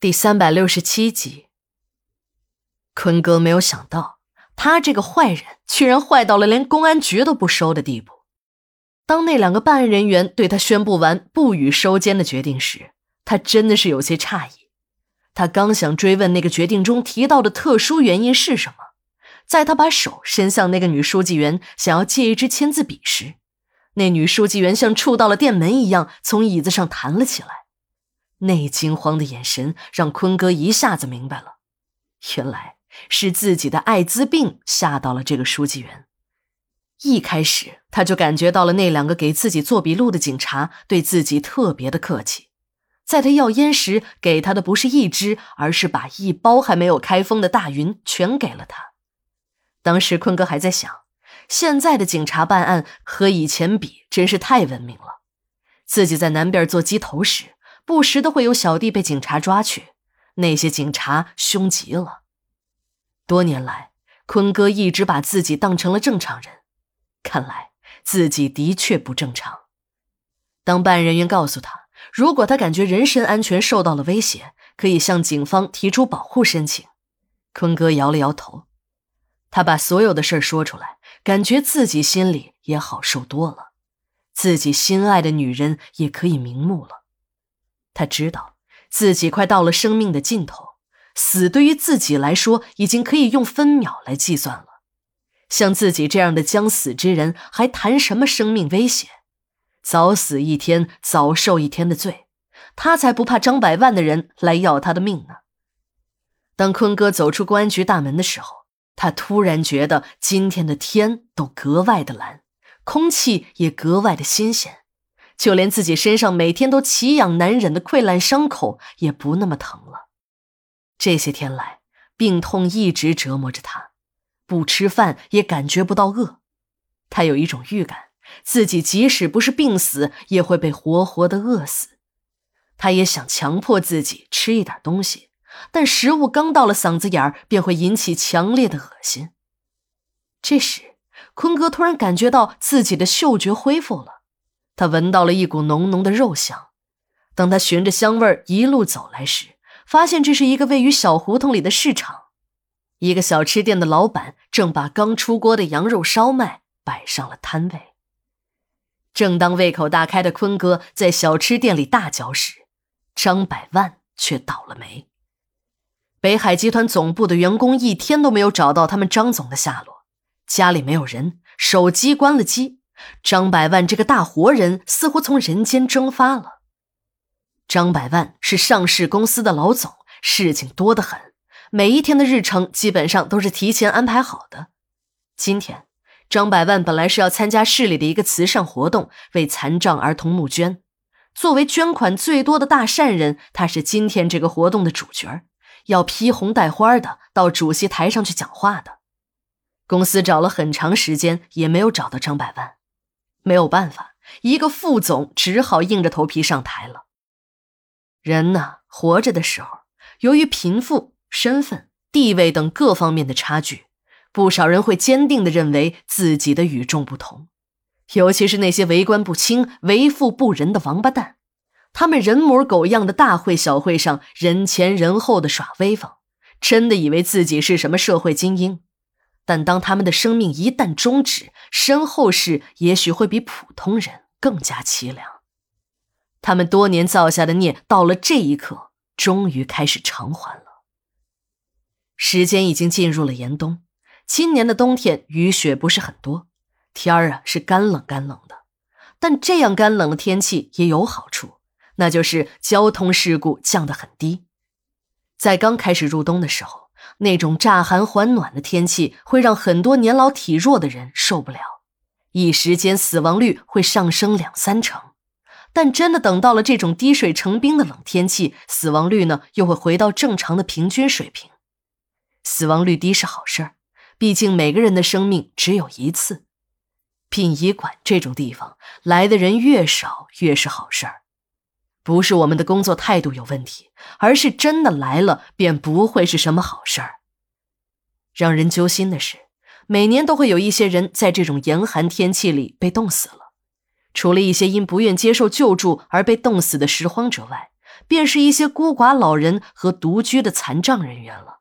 第三百六十七集，坤哥没有想到，他这个坏人居然坏到了连公安局都不收的地步。当那两个办案人员对他宣布完不予收监的决定时，他真的是有些诧异。他刚想追问那个决定中提到的特殊原因是什么，在他把手伸向那个女书记员，想要借一支签字笔时，那女书记员像触到了电门一样从椅子上弹了起来。那惊慌的眼神让坤哥一下子明白了，原来是自己的艾滋病吓到了这个书记员。一开始他就感觉到了那两个给自己做笔录的警察对自己特别的客气，在他要烟时给他的不是一支，而是把一包还没有开封的大云全给了他。当时坤哥还在想，现在的警察办案和以前比真是太文明了。自己在南边做鸡头时。不时的会有小弟被警察抓去，那些警察凶极了。多年来，坤哥一直把自己当成了正常人，看来自己的确不正常。当办案人员告诉他，如果他感觉人身安全受到了威胁，可以向警方提出保护申请，坤哥摇了摇头。他把所有的事说出来，感觉自己心里也好受多了，自己心爱的女人也可以瞑目了。他知道自己快到了生命的尽头，死对于自己来说已经可以用分秒来计算了。像自己这样的将死之人，还谈什么生命危险？早死一天，早受一天的罪，他才不怕张百万的人来要他的命呢。当坤哥走出公安局大门的时候，他突然觉得今天的天都格外的蓝，空气也格外的新鲜。就连自己身上每天都奇痒难忍的溃烂伤口也不那么疼了。这些天来，病痛一直折磨着他，不吃饭也感觉不到饿。他有一种预感，自己即使不是病死，也会被活活的饿死。他也想强迫自己吃一点东西，但食物刚到了嗓子眼儿，便会引起强烈的恶心。这时，坤哥突然感觉到自己的嗅觉恢复了。他闻到了一股浓浓的肉香，当他循着香味一路走来时，发现这是一个位于小胡同里的市场。一个小吃店的老板正把刚出锅的羊肉烧麦摆上了摊位。正当胃口大开的坤哥在小吃店里大嚼时，张百万却倒了霉。北海集团总部的员工一天都没有找到他们张总的下落，家里没有人，手机关了机。张百万这个大活人似乎从人间蒸发了。张百万是上市公司的老总，事情多得很，每一天的日程基本上都是提前安排好的。今天，张百万本来是要参加市里的一个慈善活动，为残障儿童募捐。作为捐款最多的大善人，他是今天这个活动的主角，要披红戴花的到主席台上去讲话的。公司找了很长时间，也没有找到张百万。没有办法，一个副总只好硬着头皮上台了。人呢，活着的时候，由于贫富、身份、地位等各方面的差距，不少人会坚定的认为自己的与众不同。尤其是那些为官不清、为富不仁的王八蛋，他们人模狗样的大会小会上人前人后的耍威风，真的以为自己是什么社会精英。但当他们的生命一旦终止，身后事也许会比普通人更加凄凉。他们多年造下的孽，到了这一刻，终于开始偿还了。时间已经进入了严冬，今年的冬天雨雪不是很多，天儿啊是干冷干冷的。但这样干冷的天气也有好处，那就是交通事故降得很低。在刚开始入冬的时候。那种乍寒还暖的天气会让很多年老体弱的人受不了，一时间死亡率会上升两三成。但真的等到了这种滴水成冰的冷天气，死亡率呢又会回到正常的平均水平。死亡率低是好事儿，毕竟每个人的生命只有一次。殡仪馆这种地方来的人越少越是好事儿。不是我们的工作态度有问题，而是真的来了便不会是什么好事儿。让人揪心的是，每年都会有一些人在这种严寒天气里被冻死了。除了一些因不愿接受救助而被冻死的拾荒者外，便是一些孤寡老人和独居的残障人员了。